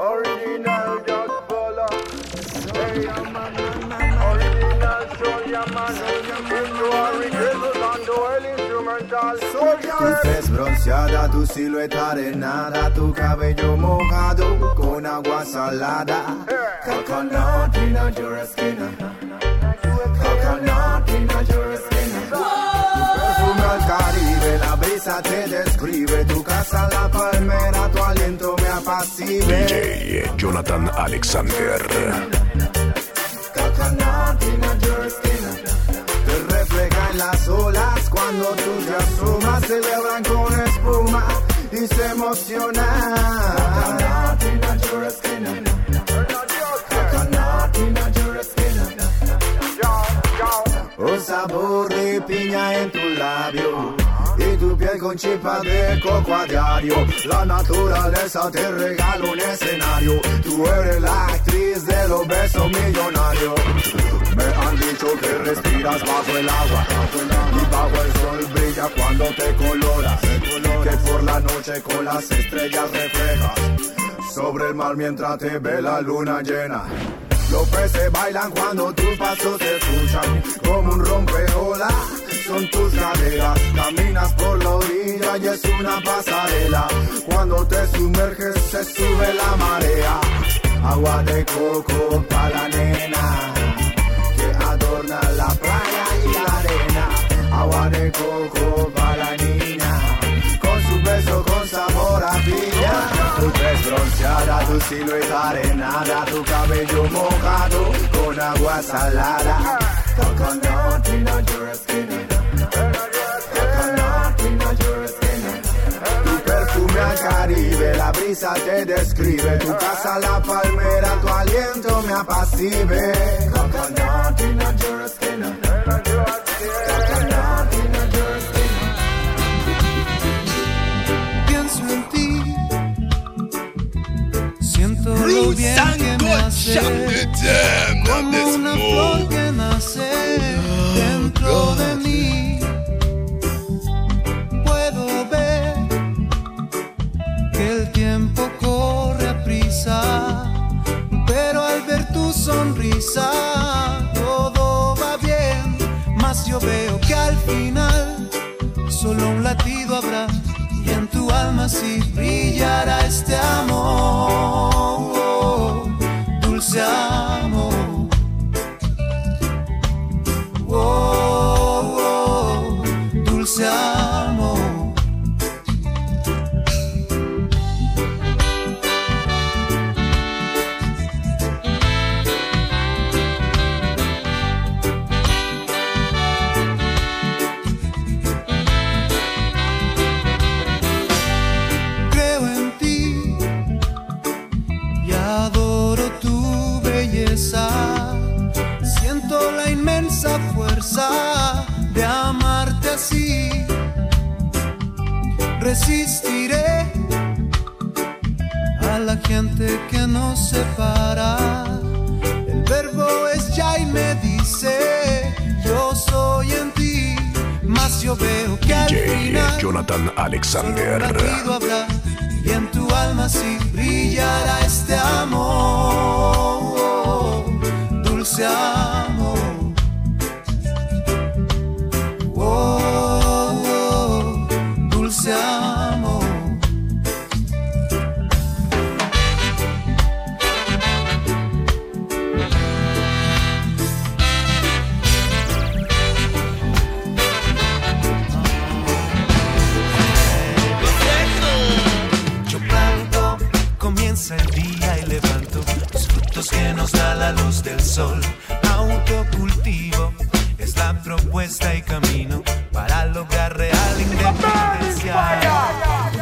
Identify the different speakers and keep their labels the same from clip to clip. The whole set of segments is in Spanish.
Speaker 1: Original just. Hey, original soldier man. You are and duel instrumental.
Speaker 2: Tu
Speaker 1: Soldier.
Speaker 2: tez bronceada, tu silueta arenada, tu cabello mojado con agua salada. Coconut in your skin. Coconut in your skin. Caribe, la brisa te describe. Tu casa, la palmera, tu aliento me apacible.
Speaker 3: DJ Jonathan Alexander.
Speaker 2: Te refleja en las olas cuando tú te asomas, celebran con espuma y se emocionan. Sabor de piña en tu labio y tu piel con chispa de coco a diario. La naturaleza te regala un escenario. Tú eres la actriz de los besos millonarios. Me han dicho que respiras bajo el agua y bajo el sol brilla cuando te coloras. Que por la noche con las estrellas reflejas sobre el mar mientras te ve la luna llena. Los peces bailan cuando tus pasos se escuchan como un rompeola. Son tus caderas, caminas por la orilla y es una pasarela. Cuando te sumerges se sube la marea. Agua de coco para la nena que adorna la playa y la arena. Agua de coco para la niña sabor a piña. Tu tez bronceada, tu silueta arenada, tu cabello mojado con agua salada. Coconut in your skin. Coconut skin. Tu perfume al Caribe, la brisa te describe. Tu casa, la palmera, tu aliento me apacibe. Coconut in your skin. Coconut
Speaker 4: Bien que me hace, como una flor que nace dentro de mí. Puedo ver que el tiempo corre a prisa, pero al ver tu sonrisa todo va bien. Mas yo veo que al final solo un latido habrá y en tu alma sí brillará este amor, dulce verbo es ya y me dice, yo soy en ti. Mas yo veo que al
Speaker 3: DJ
Speaker 4: final
Speaker 3: Jonathan Alexander.
Speaker 4: habrá y en tu alma sí brillará este amor, dulce amor. Del sol. Autocultivo es la propuesta y camino para lograr real independencia.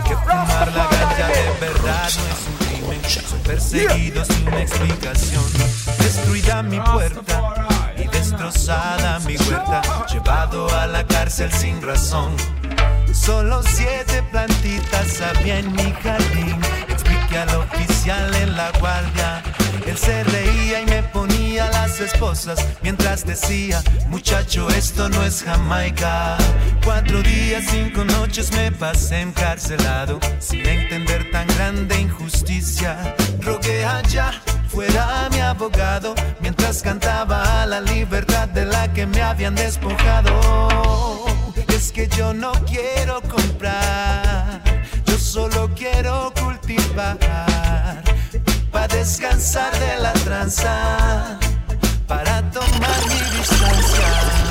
Speaker 4: Que fumar la ganja de verdad no es un crimen. Soy perseguido sin explicación. Destruida mi puerta y destrozada mi huerta. Llevado a la cárcel sin razón. Solo siete plantitas había en mi jardín. Expliqué al oficial en la guardia. Él se reía y me ponía las esposas mientras decía, muchacho, esto no es Jamaica. Cuatro días, cinco noches me pasé encarcelado sin entender tan grande injusticia. Rogué allá fuera mi abogado mientras cantaba la libertad de la que me habían despojado. Es que yo no quiero comprar, yo solo quiero cultivar descansar de la tranza, para tomar mi distancia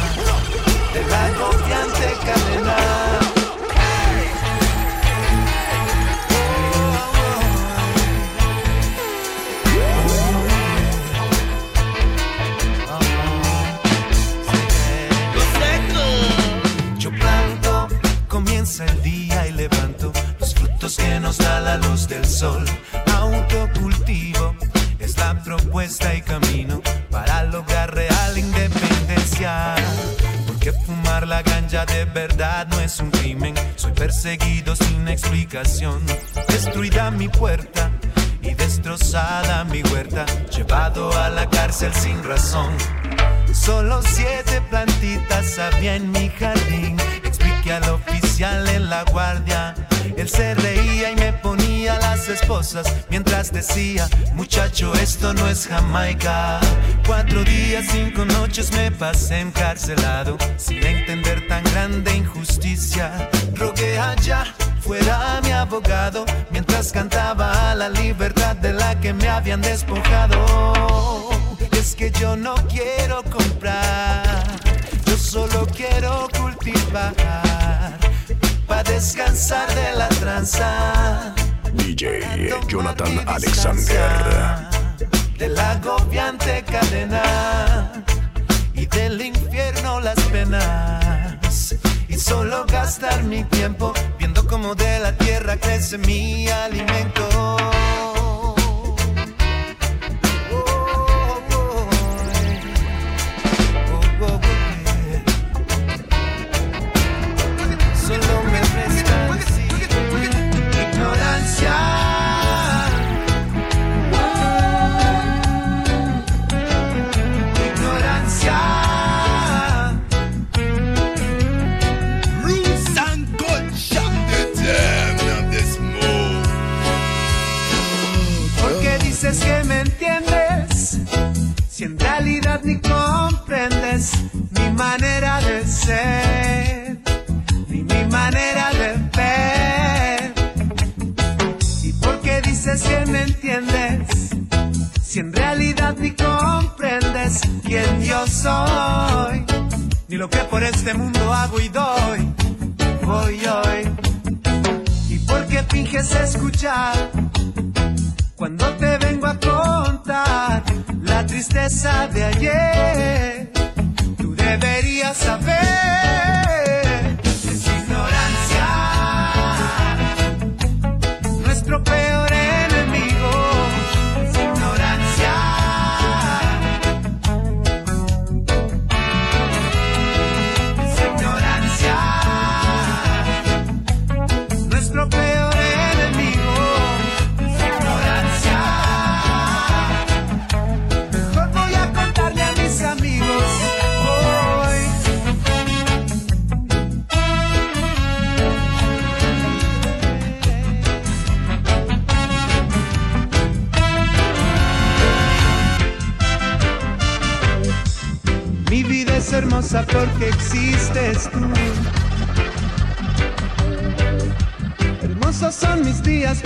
Speaker 4: Destruida mi puerta y destrozada mi huerta. Llevado a la cárcel sin razón. Solo siete plantitas había en mi jardín al oficial en la guardia. Él se reía y me ponía las esposas mientras decía, muchacho, esto no es Jamaica. Cuatro días, cinco noches me pasé encarcelado sin entender tan grande injusticia. Rogué allá fuera mi abogado mientras cantaba la libertad de la que me habían despojado. Es que yo no quiero comprar, yo solo quiero cultivar para descansar de la tranza.
Speaker 3: DJ Jonathan Alexander.
Speaker 4: De la agobiante cadena y del infierno las penas. Solo gastar mi tiempo viendo cómo de la tierra crece mi alimento.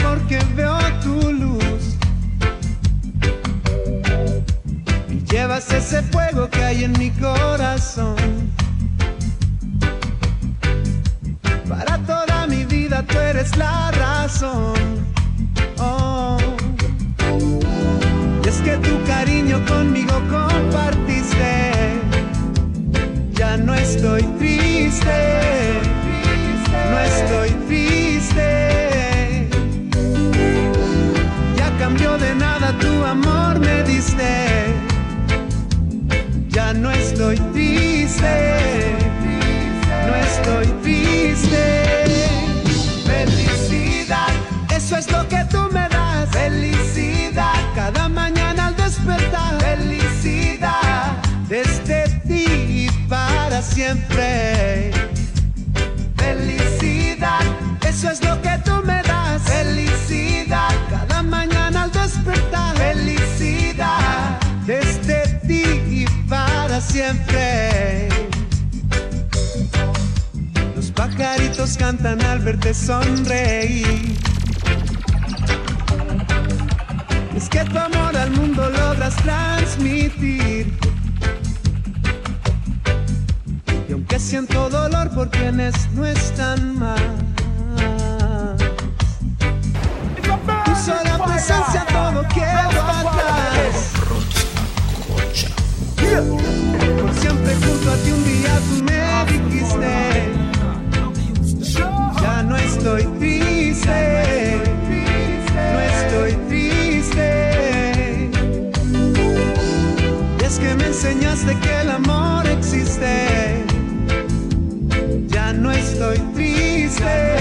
Speaker 4: Porque veo tu luz. Y llevas ese fuego que hay en mi corazón. Para toda mi vida tú eres la razón. Oh. Y es que tu cariño conmigo compartiste no estoy triste, no estoy triste. Ya cambió de nada tu amor me diste, ya no estoy triste, no estoy triste. Felicidad, eso es lo que tú me das, felicidad, cada mañana al despertar, felicidad desde siempre. Felicidad, eso es lo que tú siempre. Los pajaritos cantan al verte sonreír. Es que tu amor al mundo logras transmitir. Y aunque siento dolor por quienes no están mal, tu sola presencia todo quedó atrás. Yeah siempre junto a ti un día tú me dijiste, ya no estoy triste, no estoy triste. Y es que me enseñaste que el amor existe, ya no estoy triste.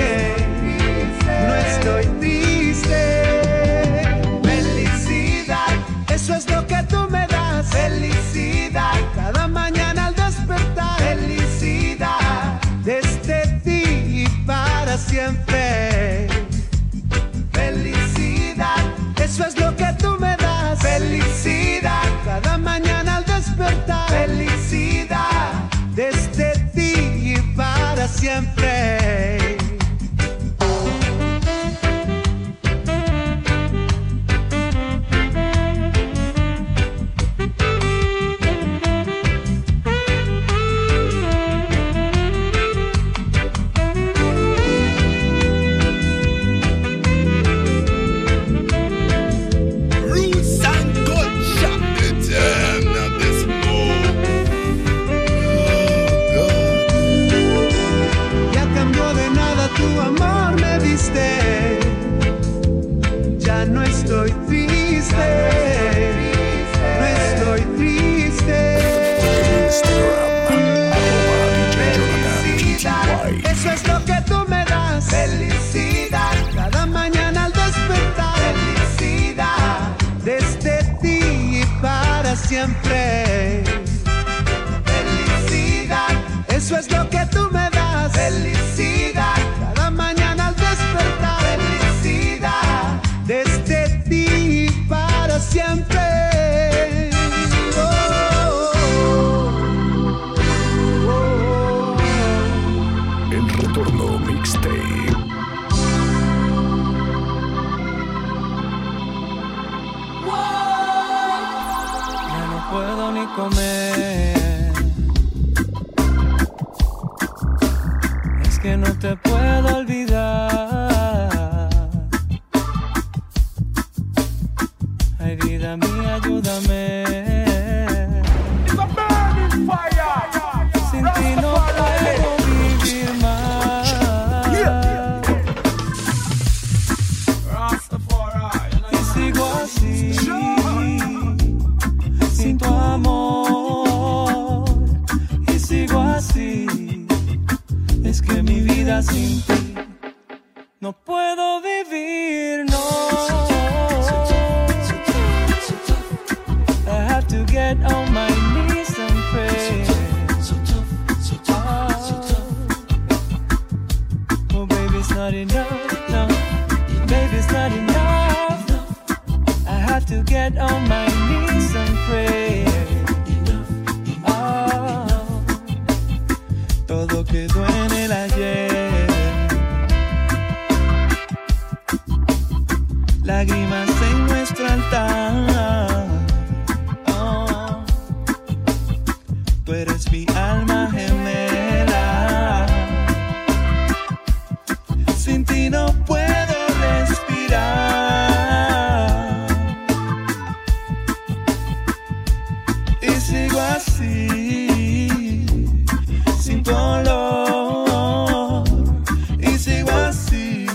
Speaker 4: Y
Speaker 5: sigo así,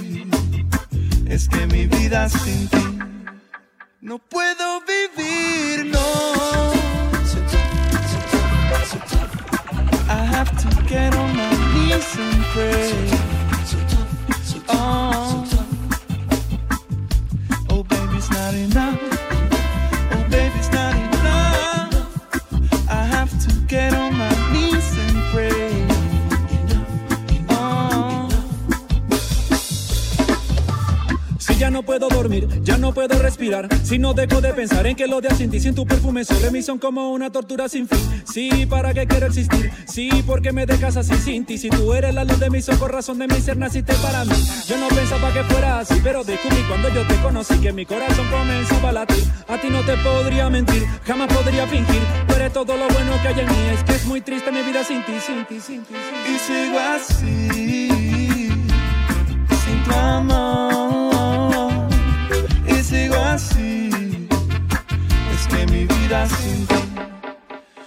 Speaker 5: es que mi vida sin ti no puedo vivir, no. I have to get on my knees and pray. Puedo dormir, ya no puedo respirar. Si no dejo de pensar en que los días sin ti, sin tu perfume sobre mí son como una tortura sin fin. Sí, ¿para qué quiero existir? Sí, porque me dejas así sin ti. Si tú eres la luz de mis ojos, razón de mi ser, naciste para mí. Yo no pensaba que fuera así, pero descubrí cuando yo te conocí que mi corazón comenzó a latir. A ti no te podría mentir, jamás podría fingir. Tú eres todo lo bueno que hay en mí. Es que es muy triste mi vida sin ti, sin ti, sin ti. Sin ti.
Speaker 6: Y sigo así, sin tu amor. Es que mi vida sin ti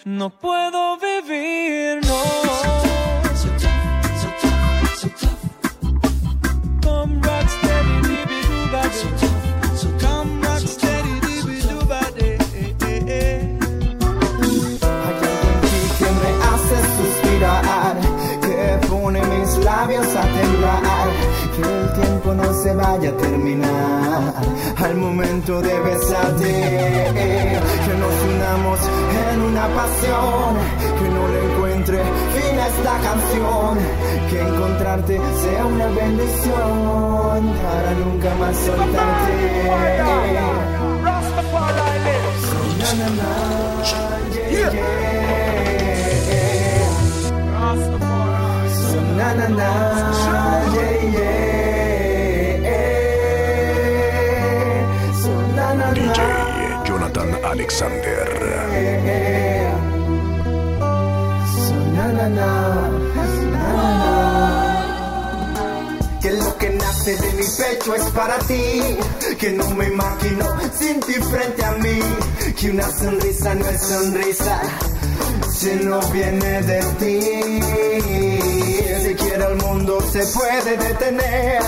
Speaker 6: no puedo vivir, no.
Speaker 7: Vaya a terminar al momento de besarte, que nos unamos en una pasión, que no le encuentre fin a esta canción, que encontrarte sea una bendición para nunca más soltarte. Na, na, na, yeah, yeah.
Speaker 3: Alexander.
Speaker 7: Que lo que nace de mi pecho es para ti, que no me imagino sin ti frente a mí, que una sonrisa no es sonrisa si no viene de ti. Siquiera el mundo se puede detener,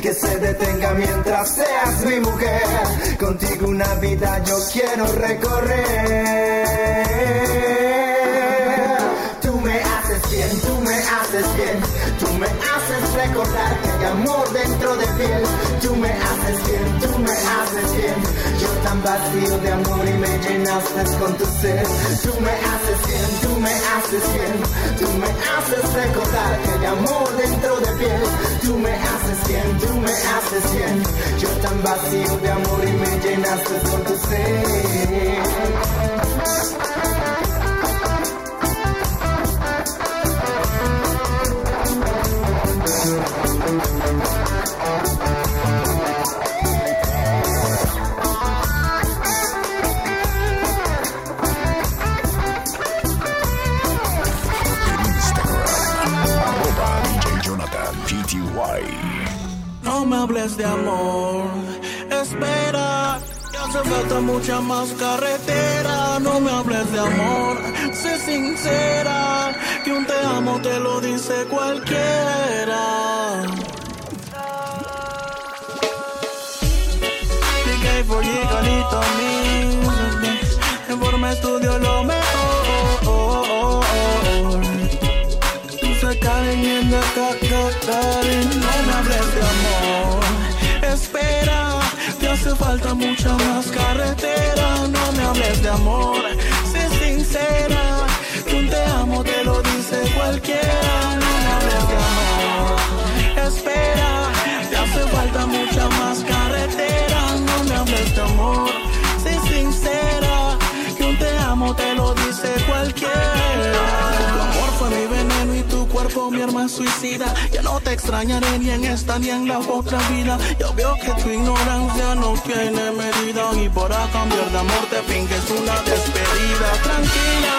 Speaker 7: que se detenga mientras seas mi mujer. Contigo una vida yo quiero recorrer. Tú me haces bien, tú me haces bien, tú me haces recordar que hay amor dentro de piel. Tú me haces bien, tú me haces bien. Yo tan vacío de amor y me llenaste con tu ser. Tú me haces bien, tú me haces bien, tú me haces recordar que hay amor dentro de piel. Tú me haces bien, tú me haces bien. Yo tan vacío de amor y me llenaste con tu ser.
Speaker 6: No me hables de amor, espera, que hace falta mucha más carretera. No me hables de amor, sé sincera, que un te amo te lo dice cualquiera. DJ for Gigalito Music, en forma estudio lo mejor. Dulce Karen en la Karen, mucha más carretera. No me hables de amor, suicida. Ya no te extrañaré ni en esta ni en la otra vida. Yo veo que tu ignorancia no tiene medida. Y para cambiar de amor te finges una despedida. Tranquila.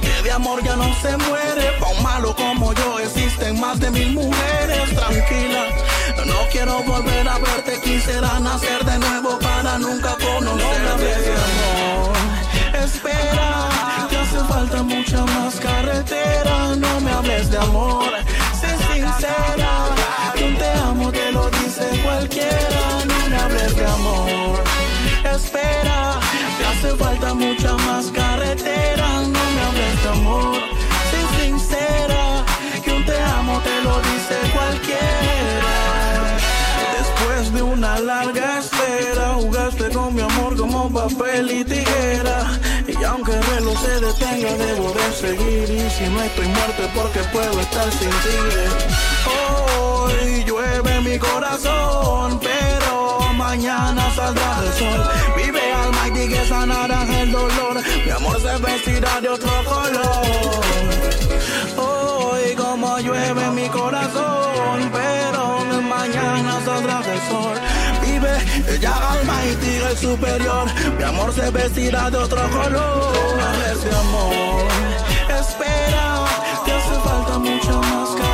Speaker 6: Que de amor ya no se muere. Pa' un malo como yo existen más de mil mujeres. Tranquila. No quiero volver a verte. Quisiera nacer de nuevo para nunca conocerte. amor. Espera, que hace falta mucha más carretera. No me hables de amor, habrá muchas más carreteras. No me hables de amor, sé sincera, que un te amo te lo dice cualquiera. Después de una larga espera, jugaste con mi amor como papel y tijera. Y aunque el reloj se detenga, debo de seguir. Y si no estoy muerto es porque puedo estar sin ti. Hoy llueve mi corazón, pero mañana saldrá el sol sigue sanarás el dolor. Mi amor se vestirá de otro color. Hoy como llueve mi corazón, pero mañana saldrá el sol. Vive, ella alma y tigre superior. Mi amor se vestirá de otro color. Ese amor, espera, te hace falta mucho más. Que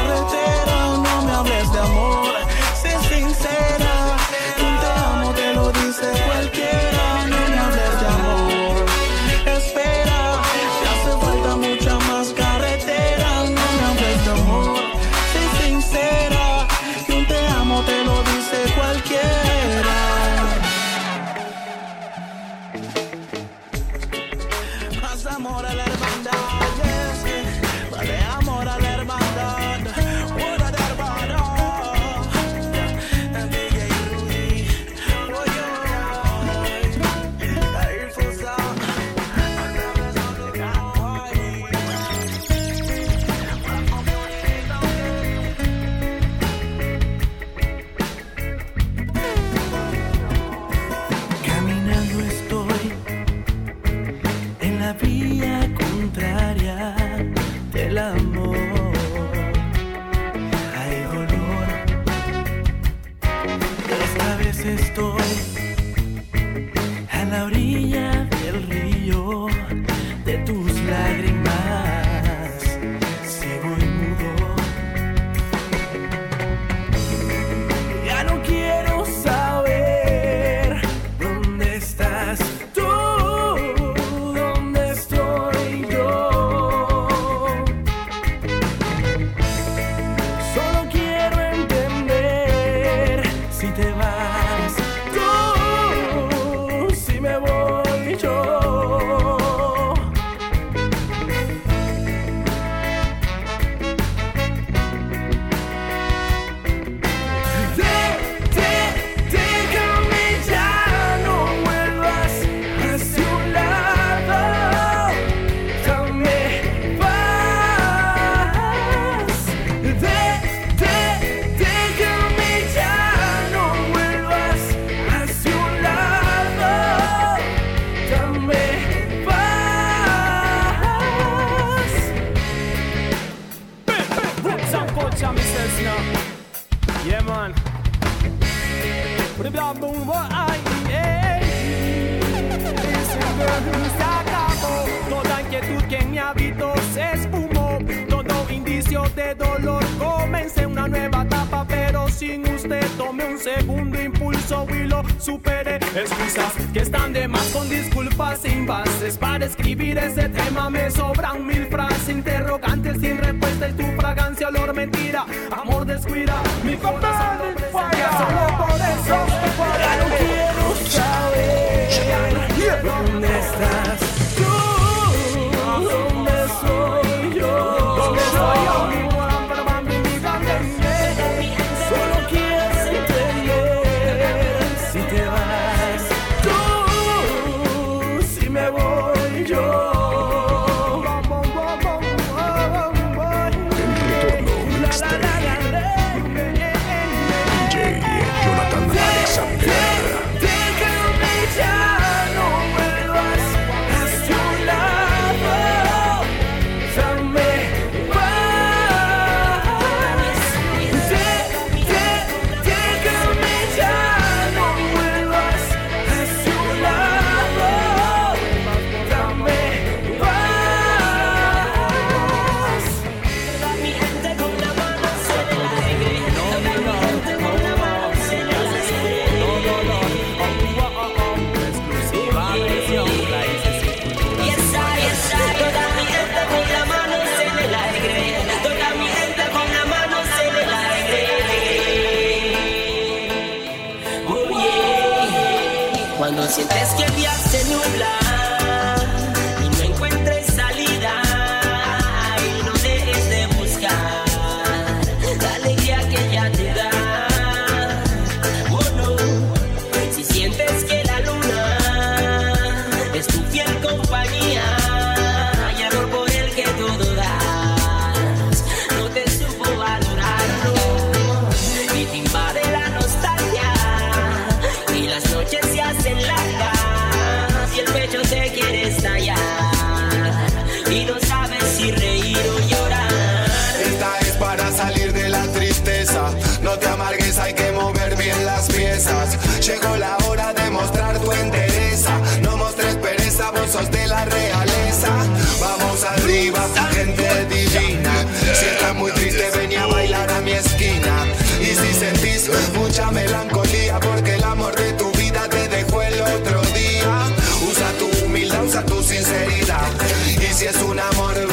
Speaker 6: si es un
Speaker 5: amor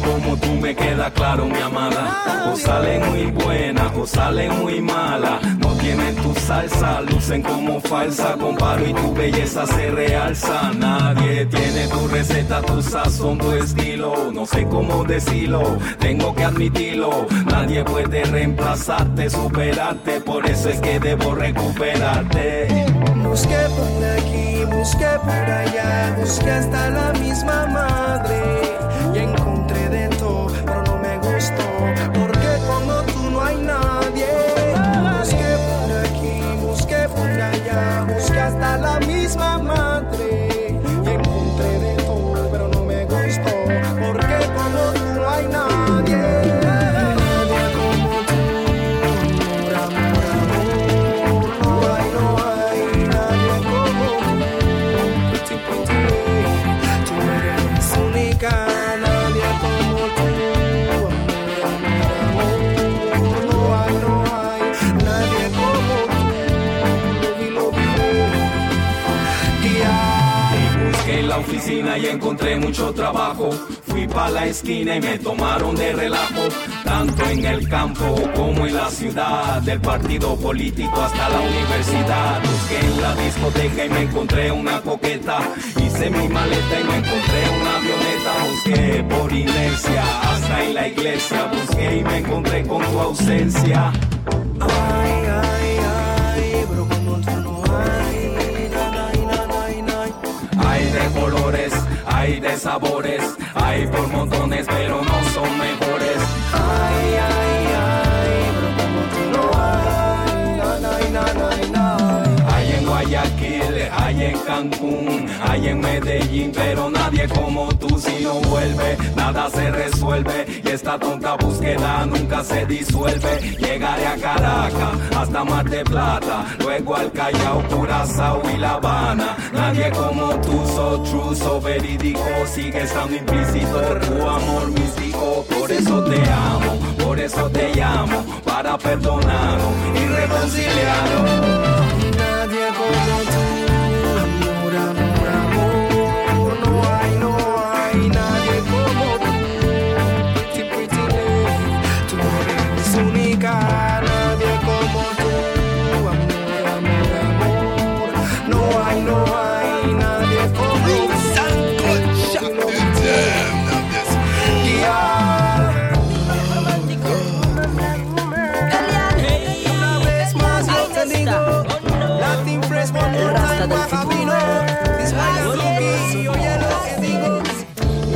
Speaker 7: como tú
Speaker 8: me queda claro, mi amada. O salen muy buenas o salen muy malas. No tienen tu salsa, lucen como falsa. Comparo y tu belleza se realza. Nadie tiene tu receta, tu sazón, tu estilo. No sé cómo decirlo, tengo que admitirlo. Nadie puede reemplazarte, superarte. Por eso es que debo recuperarte.
Speaker 7: Busqué por aquí, busqué por allá, busqué hasta la misma madre
Speaker 8: y encontré mucho trabajo. Fui pa' la esquina y me tomaron de relajo. Tanto en el campo como en la ciudad. Del partido político hasta la universidad. Busqué en la discoteca y me encontré una coqueta. Hice mi maleta y me encontré una avioneta. Busqué por inercia hasta en la iglesia. Busqué y me encontré con tu ausencia.
Speaker 7: Ay, ay, ay, pero tú no hay, nada, y nada, y nada.
Speaker 8: Hay de colores, sabores, hay por montones, pero Cancún, hay en Medellín, pero nadie como tú si no vuelve, nada se resuelve y esta tonta búsqueda nunca se disuelve. Llegaré a Caracas hasta Mar de Plata, luego al Callao, Curazao y La Habana. Nadie como tú, so true, so verídico, sigue estando implícito tu amor místico. Por eso te amo, por eso te llamo, para perdonarnos y reconciliarnos.
Speaker 7: Nadie como digo.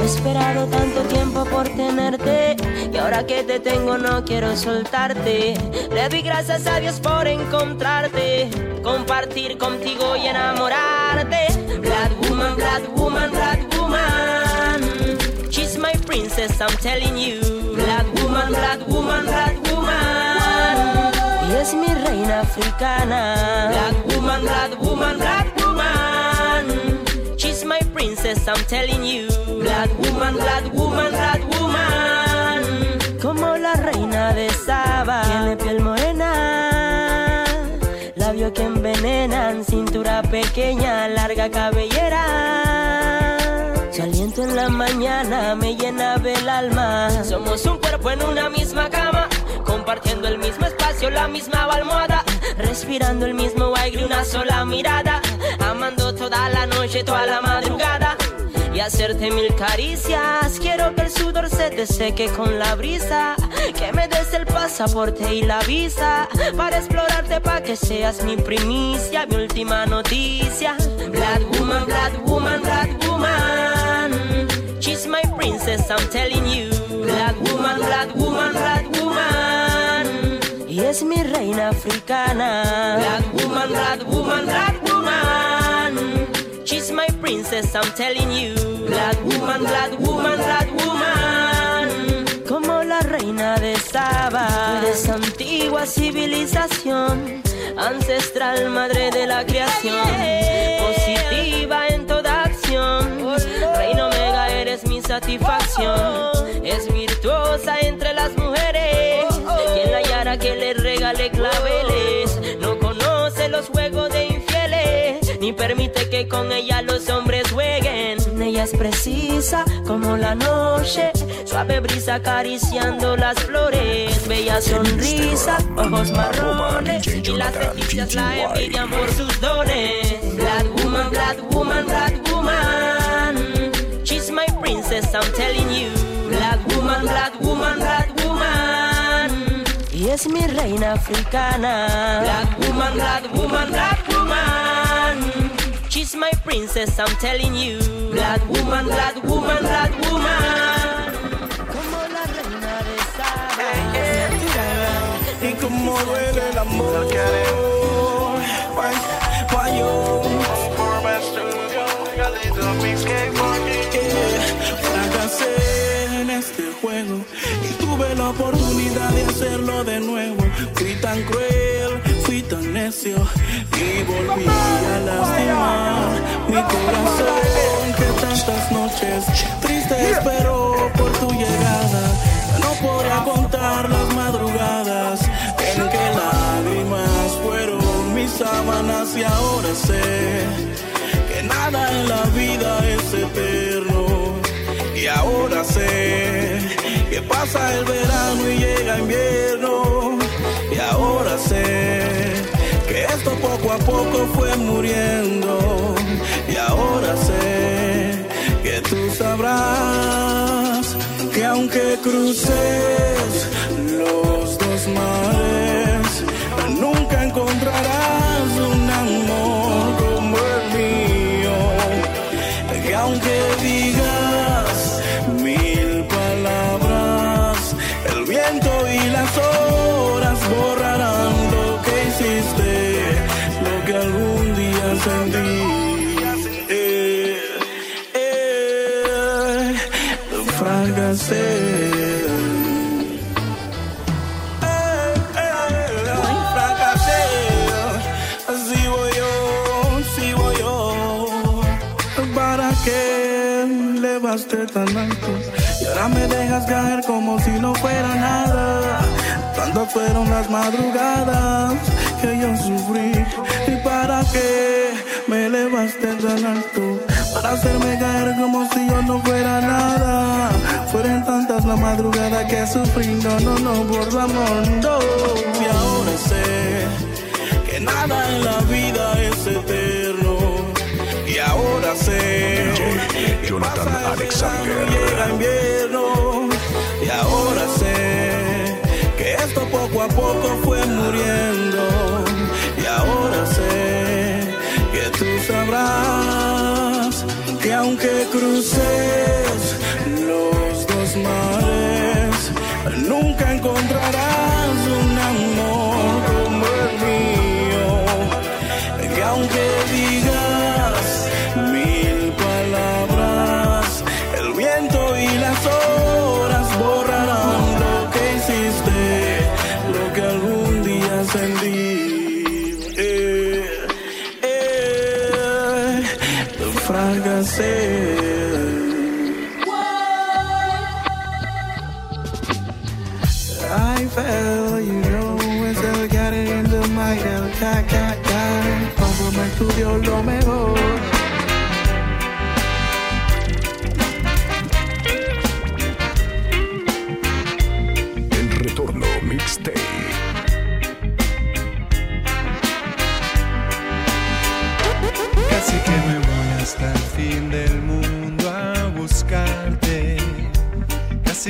Speaker 9: He esperado tanto tiempo por tenerte y ahora que te tengo no quiero soltarte. Le doy gracias a Dios por encontrarte, compartir contigo y enamorarte. Black woman, black woman, black woman. She's my princess, I'm telling you. Black woman, black woman, black woman. Y es mi reina africana. Black woman, black woman, black woman. She's my princess, I'm telling you. Black woman, black woman, black woman. Como la reina de Saba. Tiene piel morena. Labios que envenenan. Cintura pequeña, larga cabellera. Su aliento en la mañana me llena del alma. Somos un cuerpo en una misma. Compartiendo el mismo espacio, la misma almohada. Respirando el mismo aire, una sola mirada. Amando toda la noche, toda la madrugada. Y hacerte mil caricias. Quiero que el sudor se te seque con la brisa. Que me des el pasaporte y la visa. Para explorarte, para que seas mi primicia, mi última noticia. Black woman, black woman, black woman. She's my princess, I'm telling you. Black woman, black woman, black woman. Y es mi reina africana. Black woman, black woman, black woman. She's my princess, I'm telling you. Black woman, black woman, black woman. Como la reina de Saba. Tú eres antigua civilización. Ancestral madre de la creación. Positiva en toda acción. Reina Omega, eres mi satisfacción. Es Ni permite que con ella los hombres jueguen. Ella es precisa como la noche. Suave brisa acariciando las flores. Bella sonrisa, ojos marrones. Y las vestidas la envidian por sus dones. Black woman, black woman, black woman. She's my princess, I'm telling you. Black woman, black woman, black woman. Y es mi reina africana. Black woman, black woman, black woman. She's my princess, I'm telling you. Black woman, black woman, black woman. Como la reina de Saba.
Speaker 6: Y como duele el amor. Why, why you? Fracasé en este juego y tuve la oportunidad de hacerlo de nuevo. Fui tan cruel, fui tan necio y volví a lastimar mi corazón que tantas noches triste esperó por tu llegada. No podrá contar las madrugadas en que lágrimas fueron mis sábanas y ahora sé que nada en la vida es eterno. Y ahora sé que pasa el verano y llega invierno. Y ahora sé a poco fue muriendo. Y ahora sé que tú sabrás que aunque cruces los dos mares, nunca encontrarás un amor como el mío. Que aunque digas mil palabras, el viento y las horas ¿Para qué me elevaste tan alto? Y ahora me dejas caer como si no fuera nada. Tantas fueron las madrugadas que yo sufrí. ¿Y para qué elevaste tan alto? Para hacerme caer como si yo no fuera nada. Fueron tantas las madrugadas que sufrí. No, no, no, por no. Y ahora sé que nada en la vida es eterno. Y ahora sé
Speaker 3: DJ Jonathan
Speaker 6: pasa
Speaker 3: Alexander.
Speaker 6: llega invierno. Y ahora sé que esto poco a poco fue muriendo. Y ahora sé tú que aunque cruces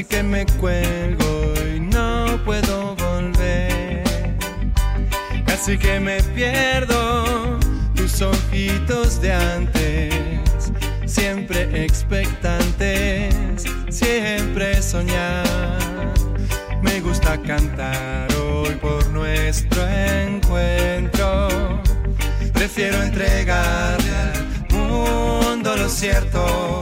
Speaker 4: Casi que me cuelgo y no puedo volver. Casi que me pierdo tus ojitos de antes. Siempre expectantes, siempre soñar. Me gusta cantar hoy por nuestro encuentro. Prefiero entregarle al mundo lo cierto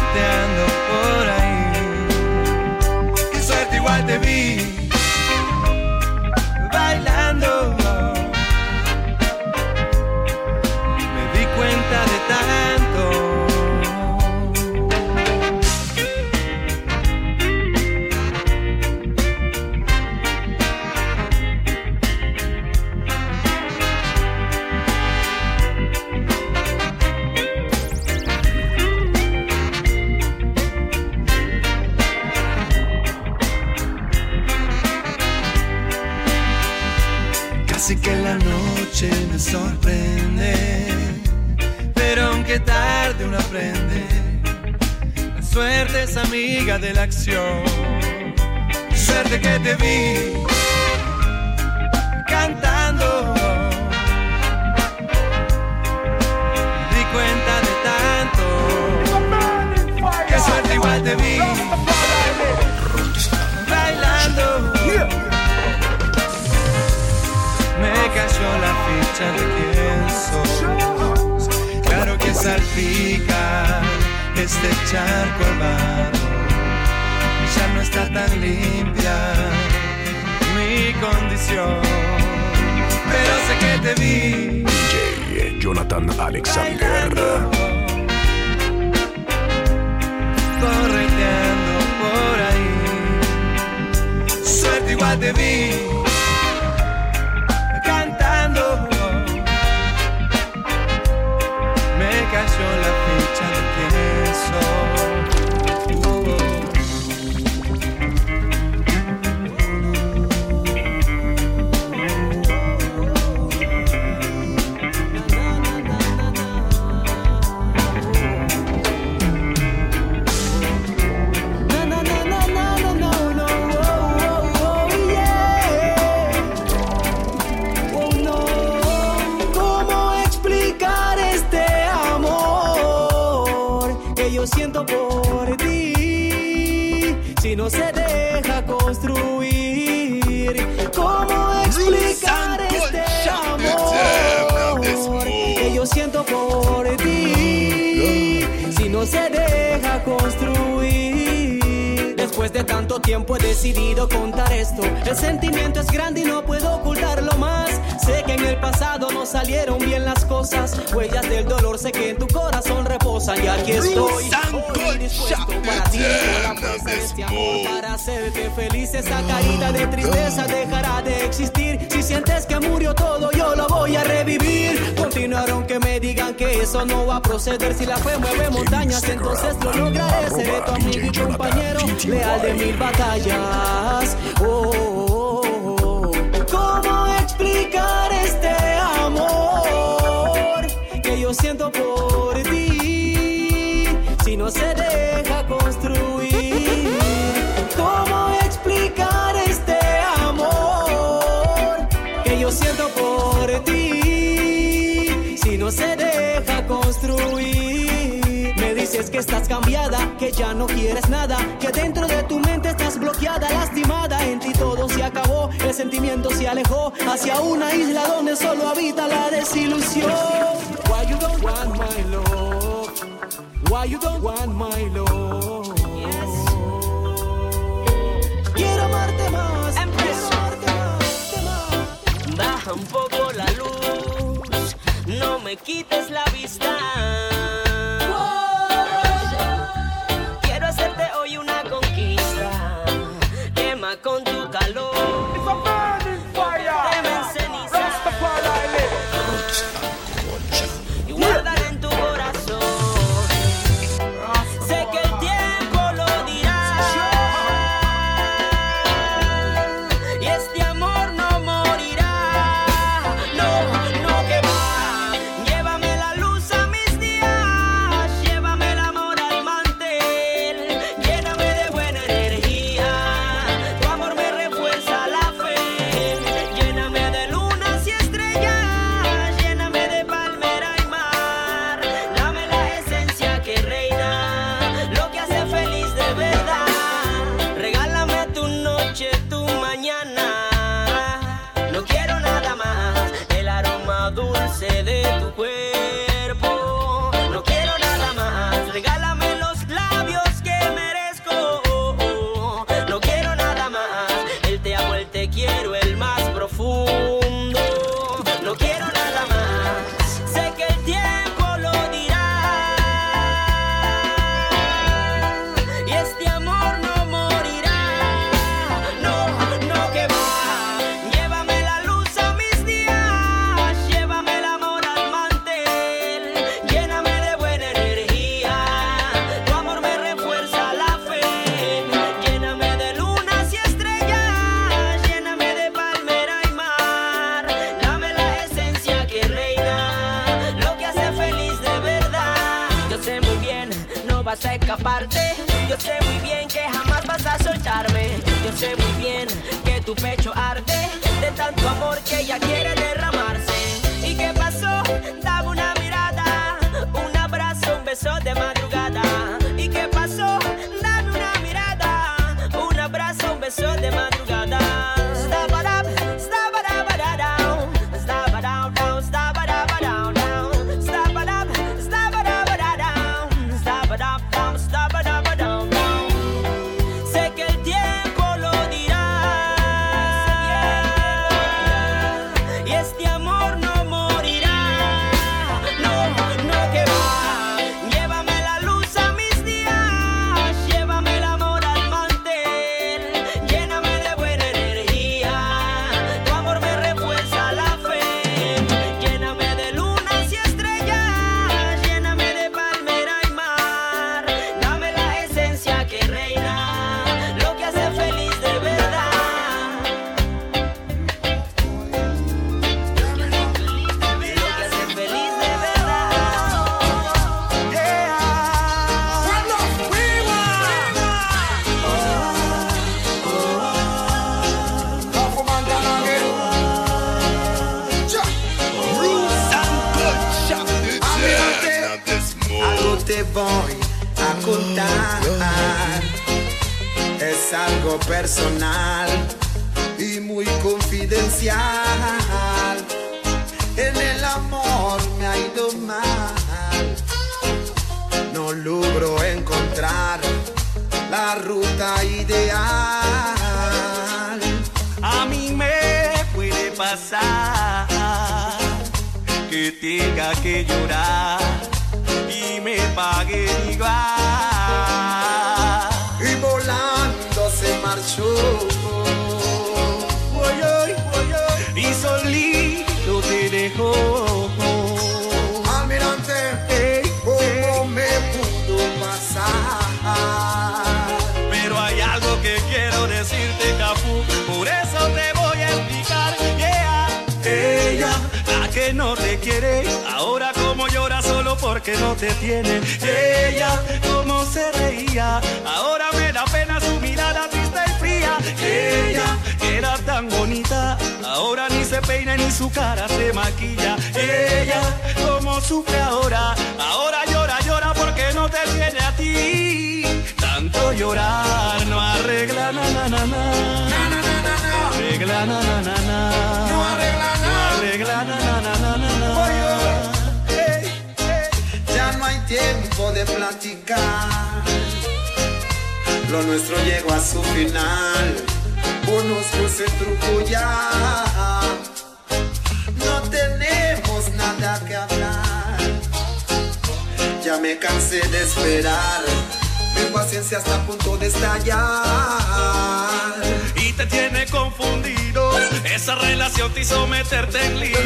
Speaker 4: Es amiga de la acción. Suerte que te vi cantando. Di cuenta de tanto. Que suerte igual te vi bailando. Me cayó la ficha de este charco helado. Ya no está tan limpia mi condición. Pero sé que te vi
Speaker 3: DJ Jonathan Alexander.
Speaker 4: correteando por ahí. Suerte igual te vi De
Speaker 10: tanto tiempo he decidido contar esto. El sentimiento es grande y no puedo ocultarlo más. Que el pasado no salieron bien las cosas. Huellas del dolor sé que en tu corazón reposan. Y aquí estoy. Hoy dispuesto para ti. la fuerza de este amor para hacerte feliz. Esa caída de tristeza dejará de existir. Si sientes que murió todo, yo lo voy a revivir. Continuar aunque me digan que eso no va a proceder. Si la fe mueve montañas, entonces lo lograré. Seré tu amigo y compañero, leal de mil batallas. Oh, oh, oh, siento por ti si no se deja construir? ¿Cómo explicar este amor que yo siento por ti si no se deja dices que estás cambiada, que ya no quieres nada, que dentro de tu mente estás bloqueada, lastimada, en ti todo se acabó, el sentimiento se alejó hacia una isla donde solo habita la desilusión. Why you don't want my love? Why you don't want my love? Quiero amarte más, quiero amarte más,
Speaker 9: Baja un poco la luz, no me quites la vista. Que no
Speaker 7: te
Speaker 11: quiere, ahora como llora solo porque no te tiene. Ella, como se reía, ahora me da pena su mirada triste y fría. Ella, que era tan bonita, ahora ni se peina ni su cara se maquilla. Ella, como sufre ahora, ahora llora, llora porque no te tiene a ti. Tanto llorar no arregla na na na na. No arregla na na na na. No arregla na. No arregla na na na na na.
Speaker 7: Ya no hay tiempo de platicar. Lo nuestro llegó a su final. Conozco ese truco ya. No tenemos nada que hablar. Ya me cansé de esperar. Mi paciencia está a punto de estallar.
Speaker 11: Te tiene confundido. Esa relación te hizo meterte en lío.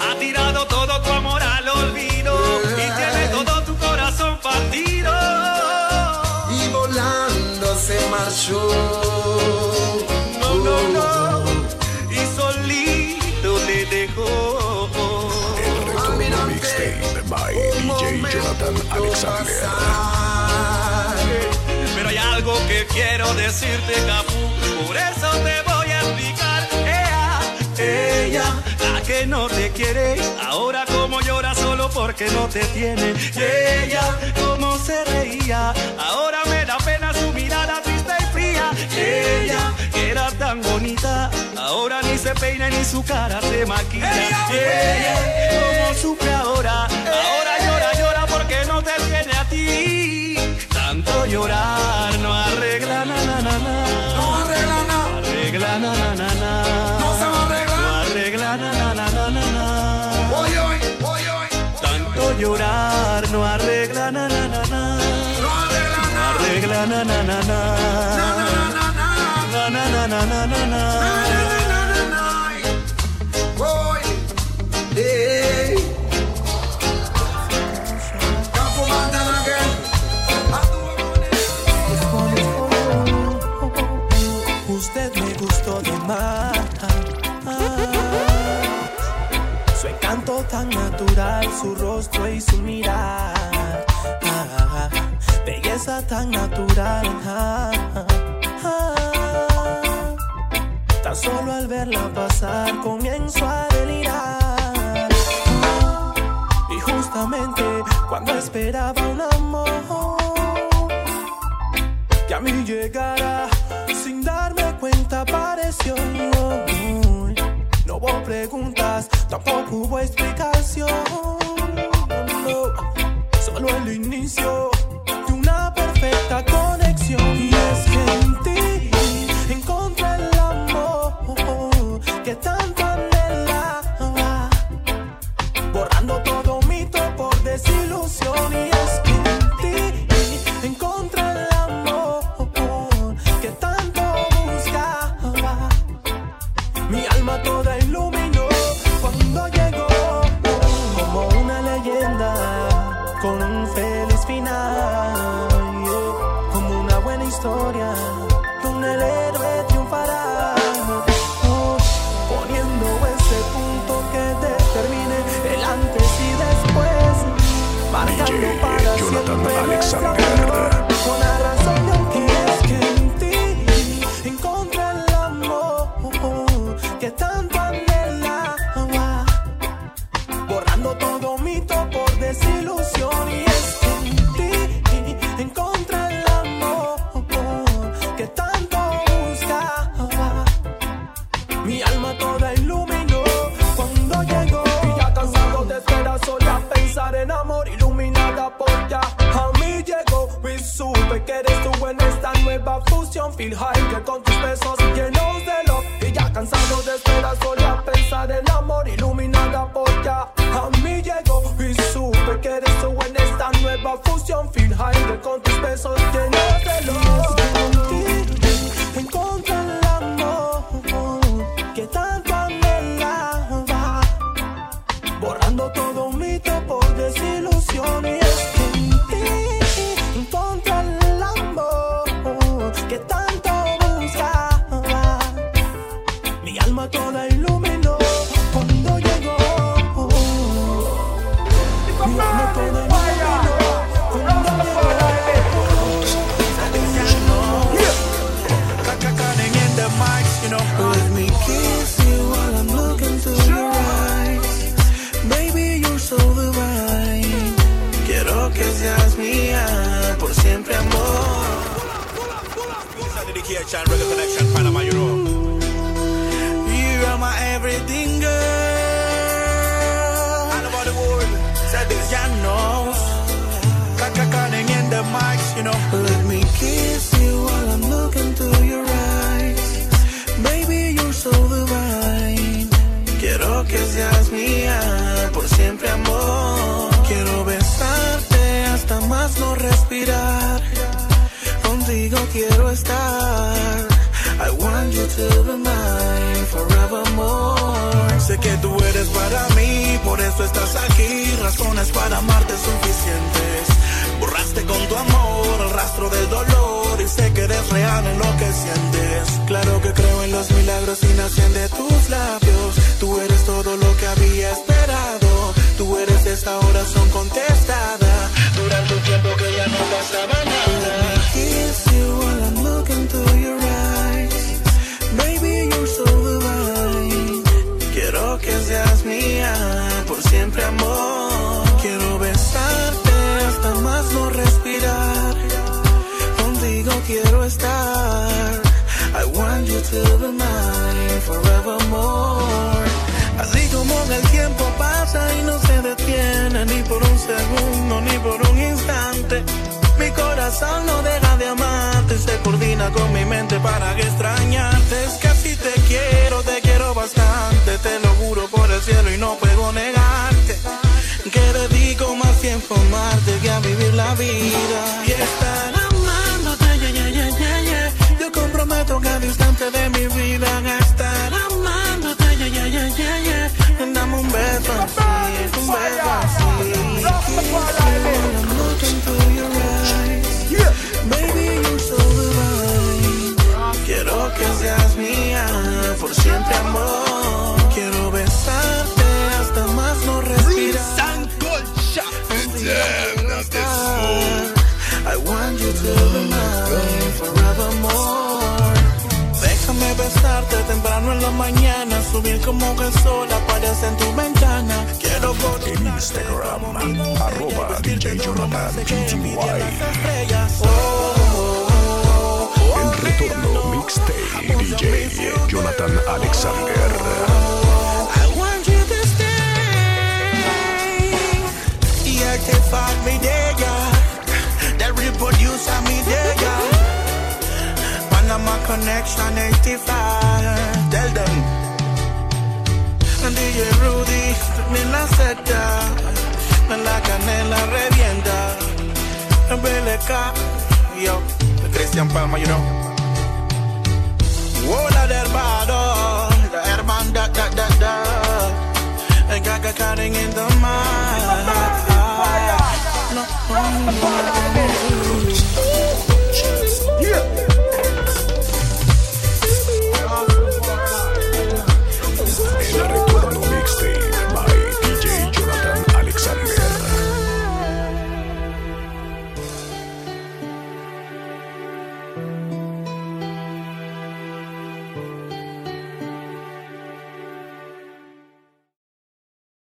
Speaker 11: Ha tirado todo tu amor al olvido. Y tiene todo tu corazón partido.
Speaker 7: Y volando se marchó.
Speaker 11: No, no, no. Y solito te dejó.
Speaker 3: El retorno mixtape by DJ Jonathan Alexander.
Speaker 11: Pero hay algo que quiero decirte, Capu, por eso te voy a explicar. Ea, ella, la que no te quiere, ahora como llora solo porque no te tiene. Ella, como se reía, ahora me da pena su mirada triste y fría. Ella, que era tan bonita, ahora ni se peina ni su cara se maquilla. Y ella, como sufre ahora, ahora
Speaker 10: cuando esperaba un amor que a mí llegara sin darme cuenta apareció. No hubo preguntas, tampoco hubo explicación.
Speaker 12: Reggae connection, Panama, Europe.
Speaker 6: You are my everything, girl.
Speaker 12: All about the world. Say this.
Speaker 6: Ya knows. Cutting in the mics, you know. Let me kiss you while I'm looking through your eyes. Baby, you're so divine. Quiero que seas mía por siempre, amor. Quiero besarte hasta más no respirar. Contigo quiero estar. I want you to be mine forevermore. Sé que tú eres para mí, por eso estás aquí. Razones para amarte suficientes. Borraste con tu amor el rastro del dolor y sé que eres real en lo que sientes. Claro que creo en los milagros y nacen de tus labios. Tú eres todo lo que había esperado. Tú eres esa oración contestada. Durante un tiempo que ya no pasaba nada. Ni por un segundo ni por un instante. Mi corazón no deja de amarte se coordina con mi mente para que extrañarte. Es que así te quiero, te quiero bastante. Te lo juro por el cielo y no puedo negarte. Que dedico más tiempo a amarte que a vivir la vida. Y estar amándote, yeah, yeah, yeah. Yo comprometo cada instante de mi vida a estar temprano en la mañana, subir como que el sol aparece en tu ventana. Quiero
Speaker 3: En Instagram, arroba DJ Jonathan PTY. El retorno mixtape DJ Jonathan Alexander.
Speaker 6: I want you to stay. Yeah, they find me there, yeah. They reproduce me there. Panama Connection 85. Tell them. DJ Rudy, me la seta. Me la canela revienta. BLK, yo. Christian Palma, you know. Hola del vado, la hermandad, da, da, da. I got got cutting in the mind. No, no, no, no.